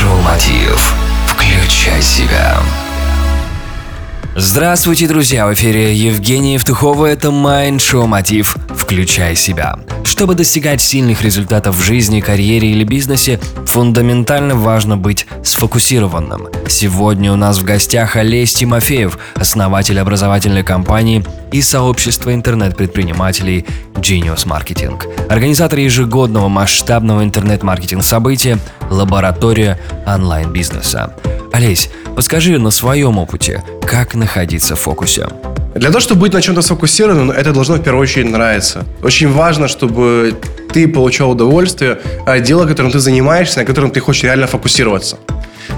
Майншоу Мотив. Включай себя. Здравствуйте, друзья! В эфире Евгений Евтухова. Это Mind Show Мотив «Включай себя». Чтобы достигать сильных результатов в жизни, карьере или бизнесе, фундаментально важно быть сфокусированным. Сегодня у нас в гостях Олесь Тимофеев, основатель образовательной компании и сообщества интернет-предпринимателей Genius Marketing, организатор ежегодного масштабного интернет-маркетинг события «Лаборатория онлайн-бизнеса». Олесь, подскажи на своем опыте, как находиться в фокусе? Для того, чтобы быть на чем-то сфокусированным, это должно в первую очередь нравиться. Очень важно, чтобы ты получал удовольствие от дела, которым ты занимаешься, на котором ты хочешь реально фокусироваться.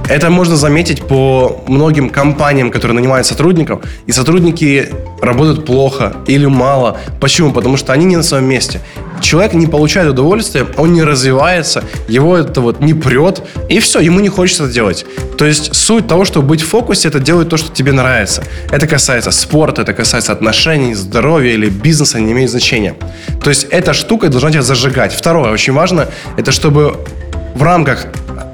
Это можно заметить по многим компаниям, которые нанимают сотрудников, и сотрудники работают плохо или мало. Почему? Потому что они не на своем месте. Человек не получает удовольствия, он не развивается, его это вот не прет, и все, ему не хочется это делать. То есть суть того, чтобы быть в фокусе, это делать то, что тебе нравится. Это касается спорта, это касается отношений, здоровья или бизнеса, не имеет значения. То есть эта штука должна тебя зажигать. Второе, очень важно, это чтобы в рамках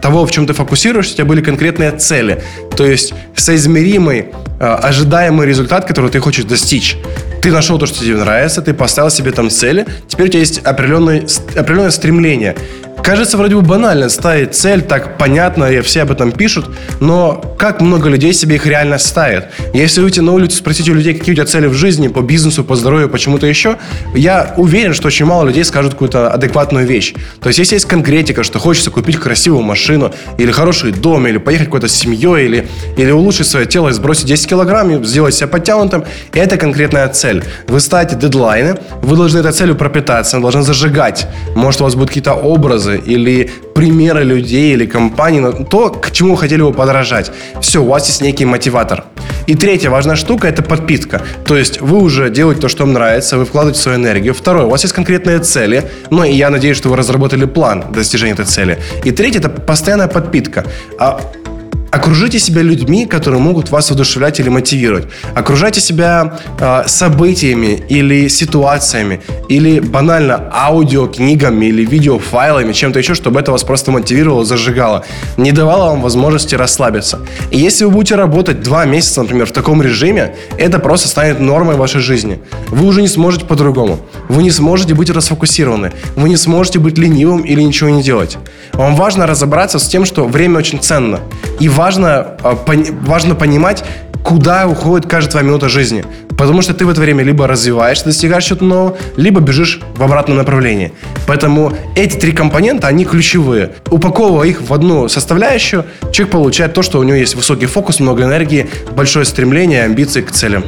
того, в чем ты фокусируешься, у тебя были конкретные цели. То есть соизмеримый, э, ожидаемый результат, который ты хочешь достичь. Ты нашел то, что тебе нравится, ты поставил себе там цели, теперь у тебя есть определенное, определенное стремление. Кажется, вроде бы банально ставить цель, так понятно, и все об этом пишут, но как много людей себе их реально ставят? Если выйти на улицу, спросить у людей, какие у тебя цели в жизни, по бизнесу, по здоровью, почему-то еще, я уверен, что очень мало людей скажут какую-то адекватную вещь. То есть, если есть конкретика, что хочется купить красивую машину, или хороший дом, или поехать куда-то с семьей, или, или улучшить свое тело и сбросить 10 килограмм, и сделать себя подтянутым, это конкретная цель. Вы ставите дедлайны, вы должны этой целью пропитаться, вы должны зажигать. Может, у вас будут какие-то образы, или примеры людей или компаний, то, к чему хотели бы подражать. Все, у вас есть некий мотиватор. И третья важная штука – это подпитка. То есть вы уже делаете то, что вам нравится, вы вкладываете свою энергию. Второе, у вас есть конкретные цели, ну и я надеюсь, что вы разработали план достижения этой цели. И третье – это постоянная подпитка. А Окружите себя людьми, которые могут вас вдохновлять или мотивировать. Окружайте себя э, событиями или ситуациями, или банально аудио, книгами или видеофайлами, чем-то еще, чтобы это вас просто мотивировало, зажигало, не давало вам возможности расслабиться. И если вы будете работать два месяца, например, в таком режиме, это просто станет нормой вашей жизни. Вы уже не сможете по-другому. Вы не сможете быть расфокусированы. Вы не сможете быть ленивым или ничего не делать. Вам важно разобраться с тем, что время очень ценно. И важно, а, важно понимать, куда уходит каждая твоя минута жизни. Потому что ты в это время либо развиваешься, достигаешь чего-то нового, либо бежишь в обратном направлении. Поэтому эти три компонента, они ключевые. Упаковывая их в одну составляющую, человек получает то, что у него есть высокий фокус, много энергии, большое стремление, амбиции к целям.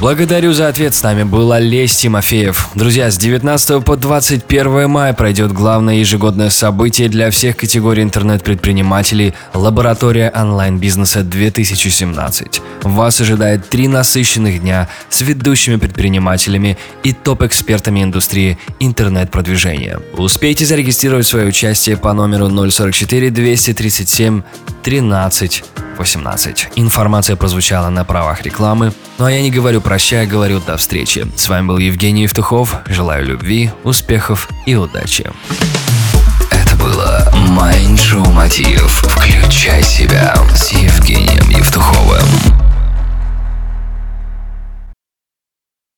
Благодарю за ответ. С нами был Олесь Тимофеев. Друзья, с 19 по 21 мая пройдет главное ежегодное событие для всех категорий интернет-предпринимателей «Лаборатория онлайн-бизнеса 2017». Вас ожидает три насыщенных дня с ведущими предпринимателями и топ-экспертами индустрии интернет-продвижения. Успейте зарегистрировать свое участие по номеру 044 237 13 18. Информация прозвучала на правах рекламы. Ну а я не говорю прощай, говорю до встречи. С вами был Евгений Евтухов. Желаю любви, успехов и удачи. Это было Mind Мотив.